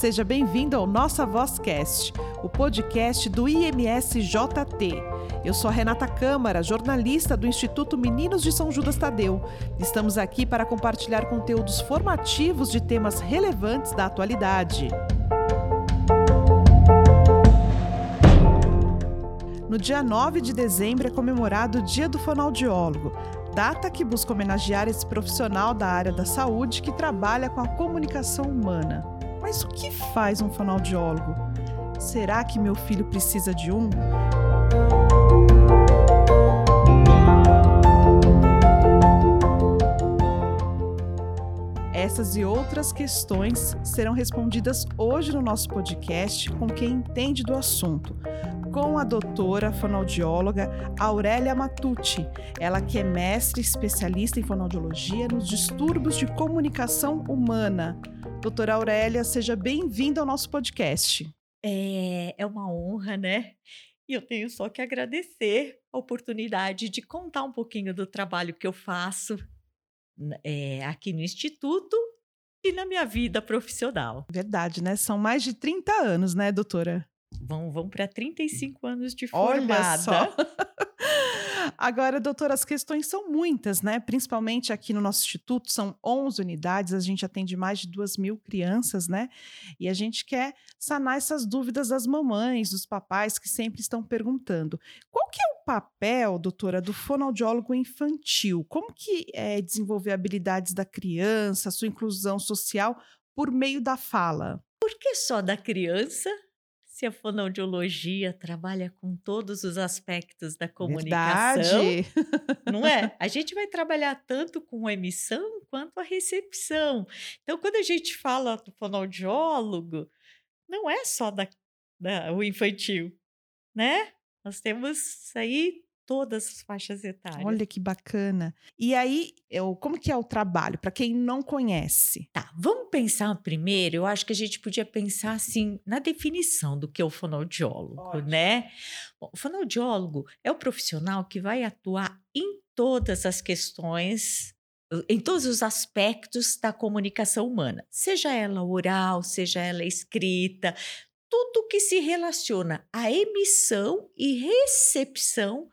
seja bem-vindo ao Nossa Vozcast, o podcast do IMSJT. Eu sou a Renata Câmara, jornalista do Instituto Meninos de São Judas Tadeu. Estamos aqui para compartilhar conteúdos formativos de temas relevantes da atualidade. No dia 9 de dezembro é comemorado o Dia do Fonoaudiólogo, data que busca homenagear esse profissional da área da saúde que trabalha com a comunicação humana. Mas o que faz um fonoaudiólogo? Será que meu filho precisa de um? Essas e outras questões serão respondidas hoje no nosso podcast com quem entende do assunto, com a doutora fonoaudióloga Aurélia Matucci, ela que é mestre especialista em fonoaudiologia nos distúrbios de comunicação humana. Doutora Aurélia, seja bem-vinda ao nosso podcast. É, é uma honra, né? E eu tenho só que agradecer a oportunidade de contar um pouquinho do trabalho que eu faço é, aqui no Instituto e na minha vida profissional. Verdade, né? São mais de 30 anos, né, doutora? Vão, vão para 35 anos de formada. Olha só. Agora, doutora, as questões são muitas, né? Principalmente aqui no nosso instituto, são 11 unidades, a gente atende mais de 2 mil crianças, né? E a gente quer sanar essas dúvidas das mamães, dos papais que sempre estão perguntando. Qual que é o papel, doutora, do fonoaudiólogo infantil? Como que é desenvolver habilidades da criança, sua inclusão social por meio da fala? Por que só da criança? Se a fonoaudiologia trabalha com todos os aspectos da comunicação, Verdade. não é? A gente vai trabalhar tanto com a emissão quanto a recepção. Então, quando a gente fala do fonoaudiólogo, não é só da, da o infantil, né? Nós temos aí todas as faixas etárias. Olha que bacana. E aí, eu, como que é o trabalho, para quem não conhece? Tá, vamos pensar primeiro, eu acho que a gente podia pensar assim, na definição do que é o fonoaudiólogo, Ótimo. né? Bom, o fonoaudiólogo é o profissional que vai atuar em todas as questões em todos os aspectos da comunicação humana, seja ela oral, seja ela escrita, tudo que se relaciona à emissão e recepção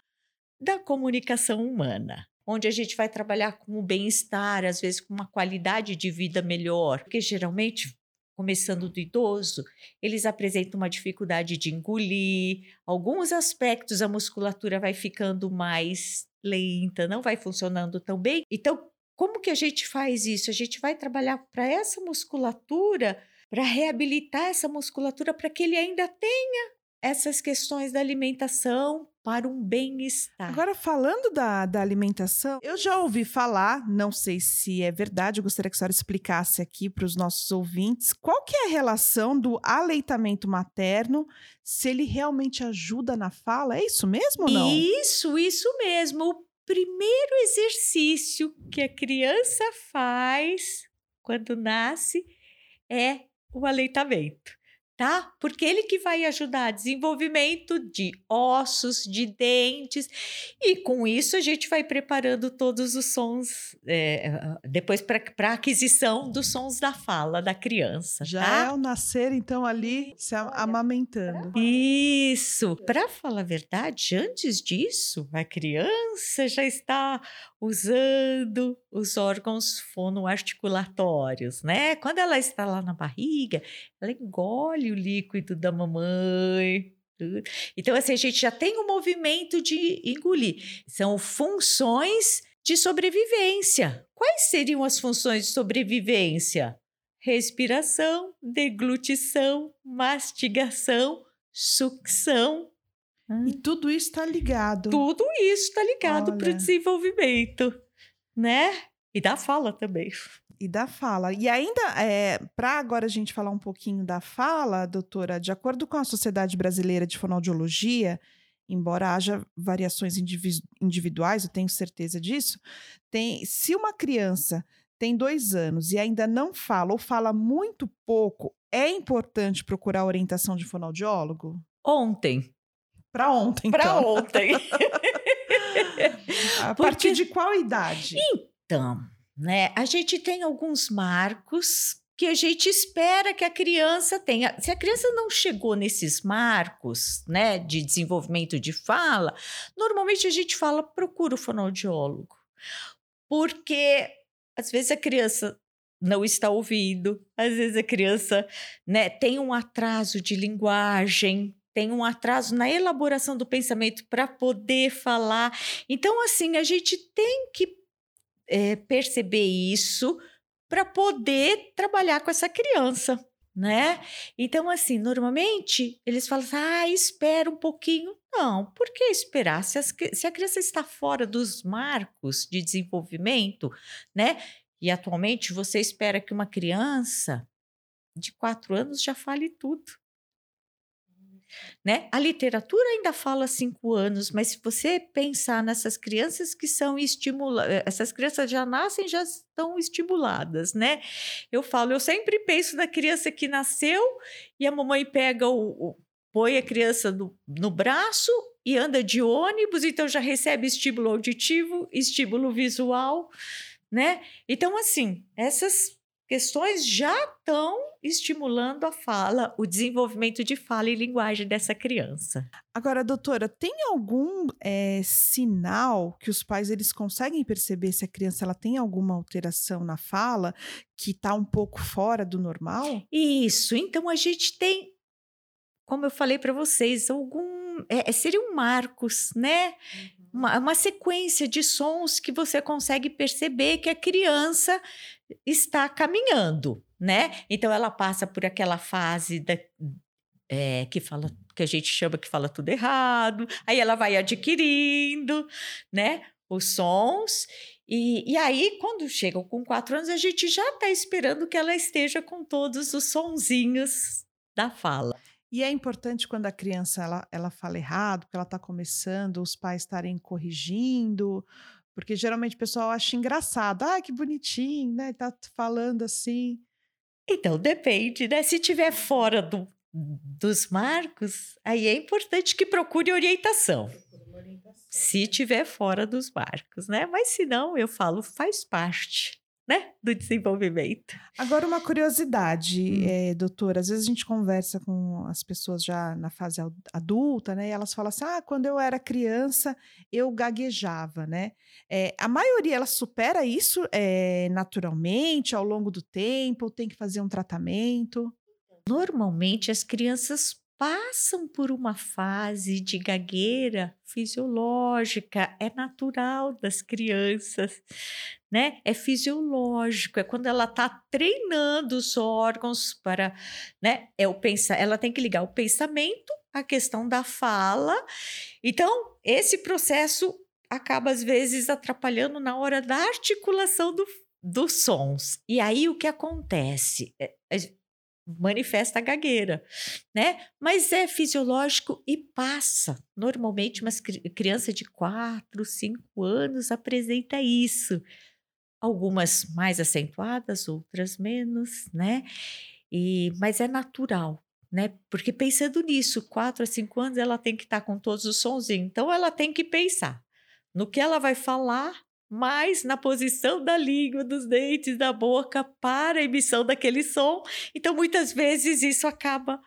da comunicação humana, onde a gente vai trabalhar com o bem-estar, às vezes com uma qualidade de vida melhor, porque geralmente começando do idoso, eles apresentam uma dificuldade de engolir, alguns aspectos a musculatura vai ficando mais lenta, não vai funcionando tão bem. Então, como que a gente faz isso? A gente vai trabalhar para essa musculatura, para reabilitar essa musculatura para que ele ainda tenha essas questões da alimentação para um bem-estar. Agora, falando da, da alimentação, eu já ouvi falar, não sei se é verdade, eu gostaria que a senhora explicasse aqui para os nossos ouvintes, qual que é a relação do aleitamento materno, se ele realmente ajuda na fala, é isso mesmo ou não? Isso, isso mesmo. O primeiro exercício que a criança faz quando nasce é o aleitamento tá? Porque ele que vai ajudar desenvolvimento de ossos, de dentes, e com isso a gente vai preparando todos os sons, é, depois para a aquisição dos sons da fala da criança. Já tá? é o nascer, então, ali se amamentando. Isso. Para falar a verdade, antes disso, a criança já está usando os órgãos fonoarticulatórios, né? Quando ela está lá na barriga, ela engole o líquido da mamãe. Então, assim, a gente já tem o um movimento de engolir. São funções de sobrevivência. Quais seriam as funções de sobrevivência? Respiração, deglutição, mastigação, sucção e tudo isso está ligado. Tudo isso está ligado para o desenvolvimento, né? E da fala também. E da fala. E ainda, é, para agora a gente falar um pouquinho da fala, doutora, de acordo com a Sociedade Brasileira de Fonoaudiologia, embora haja variações individuais, eu tenho certeza disso, tem, se uma criança tem dois anos e ainda não fala ou fala muito pouco, é importante procurar orientação de fonoaudiólogo? Ontem, para ontem, Para então. ontem. a Porque... partir de qual idade? Então, né, a gente tem alguns marcos que a gente espera que a criança tenha. Se a criança não chegou nesses marcos, né, de desenvolvimento de fala, normalmente a gente fala procura o fonoaudiólogo. Porque às vezes a criança não está ouvindo, às vezes a criança, né, tem um atraso de linguagem, tem um atraso na elaboração do pensamento para poder falar. Então, assim, a gente tem que é, perceber isso para poder trabalhar com essa criança, né? Então, assim, normalmente eles falam assim, ah, espera um pouquinho. Não, por que esperar? Se, as, se a criança está fora dos marcos de desenvolvimento, né? E atualmente você espera que uma criança de quatro anos já fale tudo. Né? A literatura ainda fala cinco anos, mas se você pensar nessas crianças que são estimuladas, eh, essas crianças já nascem, já estão estimuladas, né? Eu falo, eu sempre penso na criança que nasceu e a mamãe pega o, o põe a criança no, no braço e anda de ônibus, então já recebe estímulo auditivo, estímulo visual, né? Então, assim, essas questões já estão estimulando a fala, o desenvolvimento de fala e linguagem dessa criança. Agora, doutora, tem algum é, sinal que os pais eles conseguem perceber se a criança ela tem alguma alteração na fala que está um pouco fora do normal? Isso. Então a gente tem, como eu falei para vocês, algum é, seriam marcos, né? Uhum. Uma, uma sequência de sons que você consegue perceber que a criança está caminhando, né? Então ela passa por aquela fase da, é, que fala que a gente chama que fala tudo errado, aí ela vai adquirindo, né? Os sons e, e aí, quando chegam com quatro anos, a gente já está esperando que ela esteja com todos os sonzinhos da fala. E é importante quando a criança ela, ela fala errado, porque ela está começando, os pais estarem corrigindo, porque geralmente o pessoal acha engraçado. Ah, que bonitinho, né? Tá falando assim. Então, depende, né? Se tiver fora do, dos marcos, aí é importante que procure orientação. Se tiver fora dos marcos, né? Mas se não, eu falo, faz parte né, do desenvolvimento. Agora, uma curiosidade, hum. é, doutora, às vezes a gente conversa com as pessoas já na fase adulta, né, e elas falam assim, ah, quando eu era criança, eu gaguejava, né? É, a maioria, ela supera isso é, naturalmente, ao longo do tempo, ou tem que fazer um tratamento? Normalmente, as crianças passam por uma fase de gagueira fisiológica, é natural das crianças, né? É fisiológico, é quando ela está treinando os órgãos para, né? É o pensar, ela tem que ligar o pensamento à questão da fala. Então, esse processo acaba às vezes atrapalhando na hora da articulação do, dos sons. E aí o que acontece? Manifesta a gagueira, né? Mas é fisiológico e passa. Normalmente, uma criança de 4, 5 anos apresenta isso. Algumas mais acentuadas, outras menos, né? E, mas é natural, né? Porque pensando nisso, 4 a 5 anos ela tem que estar tá com todos os sonzinhos. Então ela tem que pensar no que ela vai falar mais na posição da língua, dos dentes, da boca para a emissão daquele som. Então, muitas vezes, isso acaba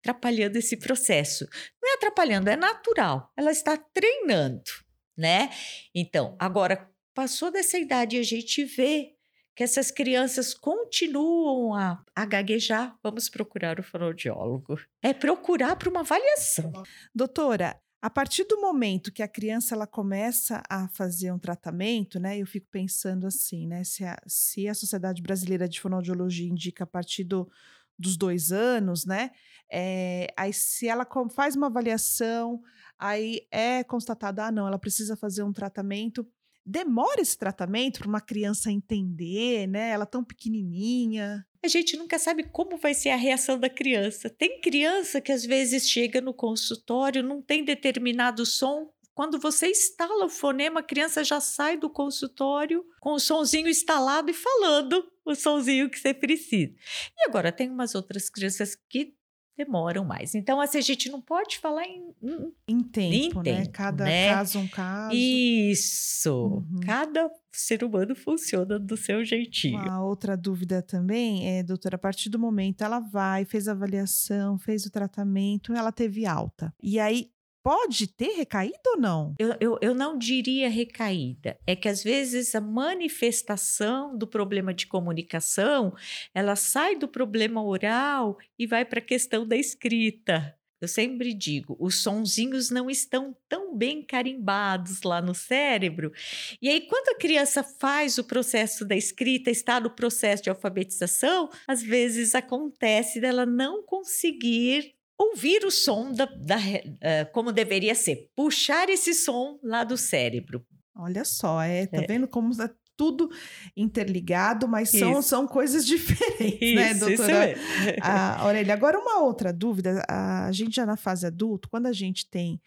atrapalhando esse processo. Não é atrapalhando, é natural. Ela está treinando, né? Então, agora, passou dessa idade e a gente vê que essas crianças continuam a, a gaguejar, vamos procurar o fonoaudiólogo. É procurar para uma avaliação. Doutora, a partir do momento que a criança ela começa a fazer um tratamento, né, eu fico pensando assim, né, se a, se a Sociedade Brasileira de Fonoaudiologia indica a partir do, dos dois anos, né, é, aí se ela faz uma avaliação, aí é constatado, ah, não, ela precisa fazer um tratamento, demora esse tratamento para uma criança entender, né, ela tão pequenininha a gente nunca sabe como vai ser a reação da criança. Tem criança que às vezes chega no consultório, não tem determinado som. Quando você instala o fonema, a criança já sai do consultório com o sonzinho instalado e falando o sonzinho que você precisa. E agora tem umas outras crianças que demoram mais. Então, assim, a gente não pode falar em, em, em tempo, em né? Tempo, Cada né? caso um caso. Isso. Uhum. Cada ser humano funciona do seu jeitinho. Uma outra dúvida também é, doutora, a partir do momento ela vai, fez a avaliação, fez o tratamento, ela teve alta. E aí pode ter recaída ou não? Eu, eu, eu não diria recaída. É que às vezes a manifestação do problema de comunicação ela sai do problema oral e vai para a questão da escrita. Eu sempre digo, os sonzinhos não estão tão bem carimbados lá no cérebro. E aí, quando a criança faz o processo da escrita, está no processo de alfabetização, às vezes acontece dela não conseguir ouvir o som da, da uh, como deveria ser, puxar esse som lá do cérebro. Olha só, é, tá é. vendo como é tudo interligado, mas são, são coisas diferentes, né, isso, né, doutora isso a Aurélia? Agora, uma outra dúvida, a gente já na fase adulto, quando a gente tem,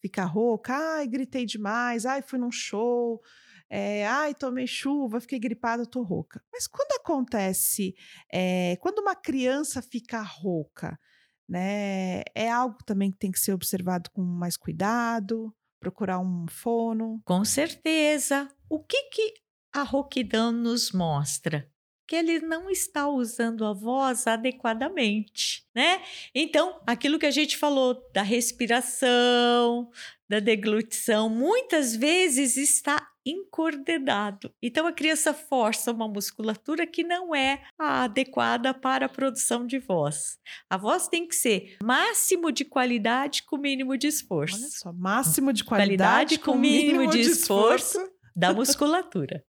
fica rouca, ai, gritei demais, ai, fui num show, é, ai, tomei chuva, fiquei gripada, tô rouca. Mas quando acontece, é, quando uma criança fica rouca, né? É algo também que tem que ser observado com mais cuidado, procurar um fono. Com certeza. O que que a rouquidão nos mostra? Que ele não está usando a voz adequadamente, né? Então, aquilo que a gente falou da respiração, da deglutição, muitas vezes está incoordenado. Então a criança força uma musculatura que não é a adequada para a produção de voz. A voz tem que ser máximo de qualidade com mínimo de esforço. Olha só, máximo de qualidade, qualidade com, com mínimo, mínimo de, de esforço, esforço da musculatura.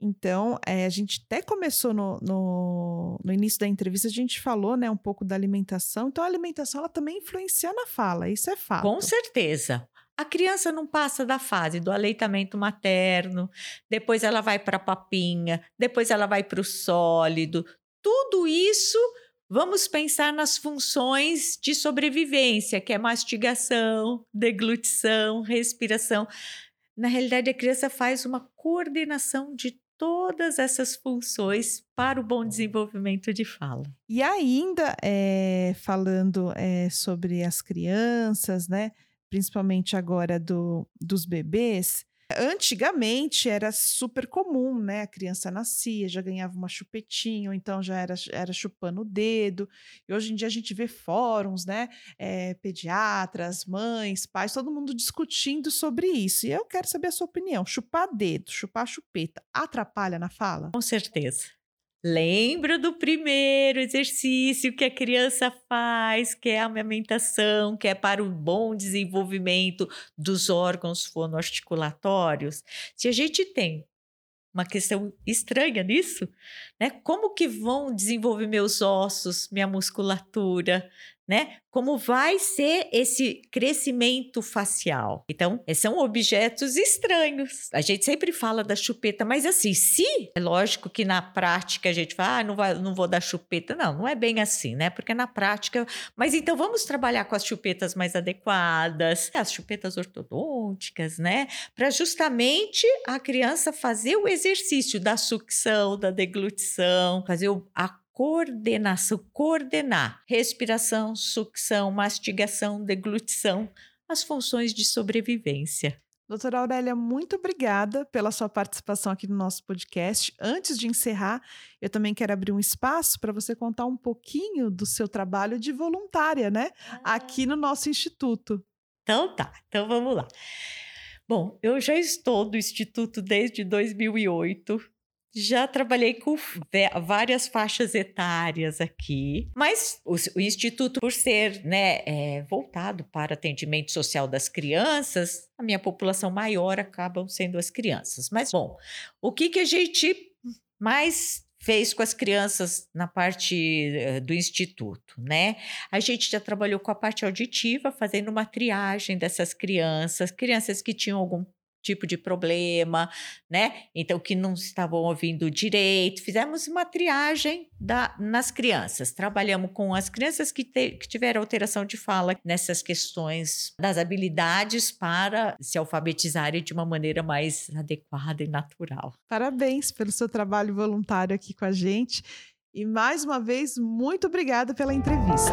Então, é, a gente até começou no, no, no, início da entrevista, a gente falou né, um pouco da alimentação. Então, a alimentação ela também influencia na fala, isso é fato. Com certeza. A criança não passa da fase do aleitamento materno, depois ela vai para a papinha, depois ela vai para o sólido. Tudo isso, vamos pensar nas funções de sobrevivência, que é mastigação, deglutição, respiração. Na realidade, a criança faz uma coordenação de todas essas funções para o bom desenvolvimento de fala. E ainda, é, falando é, sobre as crianças, né? principalmente agora do, dos bebês, Antigamente era super comum, né? A criança nascia, já ganhava uma chupetinha, ou então já era, era chupando o dedo. E hoje em dia a gente vê fóruns, né? É, pediatras, mães, pais, todo mundo discutindo sobre isso. E eu quero saber a sua opinião. Chupar dedo, chupar chupeta, atrapalha na fala? Com certeza. Lembra do primeiro exercício que a criança faz, que é a amamentação, que é para o bom desenvolvimento dos órgãos fonoarticulatórios? Se a gente tem uma questão estranha nisso, né? Como que vão desenvolver meus ossos, minha musculatura, né? Como vai ser esse crescimento facial? Então, são objetos estranhos. A gente sempre fala da chupeta, mas assim, se é lógico que na prática a gente fala, ah, não, vai, não vou dar chupeta, não, não é bem assim, né? Porque na prática, mas então vamos trabalhar com as chupetas mais adequadas, as chupetas ortodônticas, né? Para justamente a criança fazer o exercício da sucção, da deglutição, fazer a coordenação, coordenar respiração, sucção, mastigação, deglutição, as funções de sobrevivência. Doutora Aurélia, muito obrigada pela sua participação aqui no nosso podcast. Antes de encerrar, eu também quero abrir um espaço para você contar um pouquinho do seu trabalho de voluntária, né? Ah. Aqui no nosso instituto. Então tá, então vamos lá. Bom, eu já estou no Instituto desde 2008. Já trabalhei com várias faixas etárias aqui, mas o, o Instituto, por ser né, é, voltado para atendimento social das crianças, a minha população maior acabam sendo as crianças. Mas, bom, o que, que a gente mais fez com as crianças na parte uh, do instituto, né? A gente já trabalhou com a parte auditiva, fazendo uma triagem dessas crianças, crianças que tinham algum tipo de problema, né? Então, que não estavam ouvindo direito. Fizemos uma triagem da, nas crianças. Trabalhamos com as crianças que, te, que tiveram alteração de fala nessas questões das habilidades para se alfabetizarem de uma maneira mais adequada e natural. Parabéns pelo seu trabalho voluntário aqui com a gente. E mais uma vez, muito obrigada pela entrevista.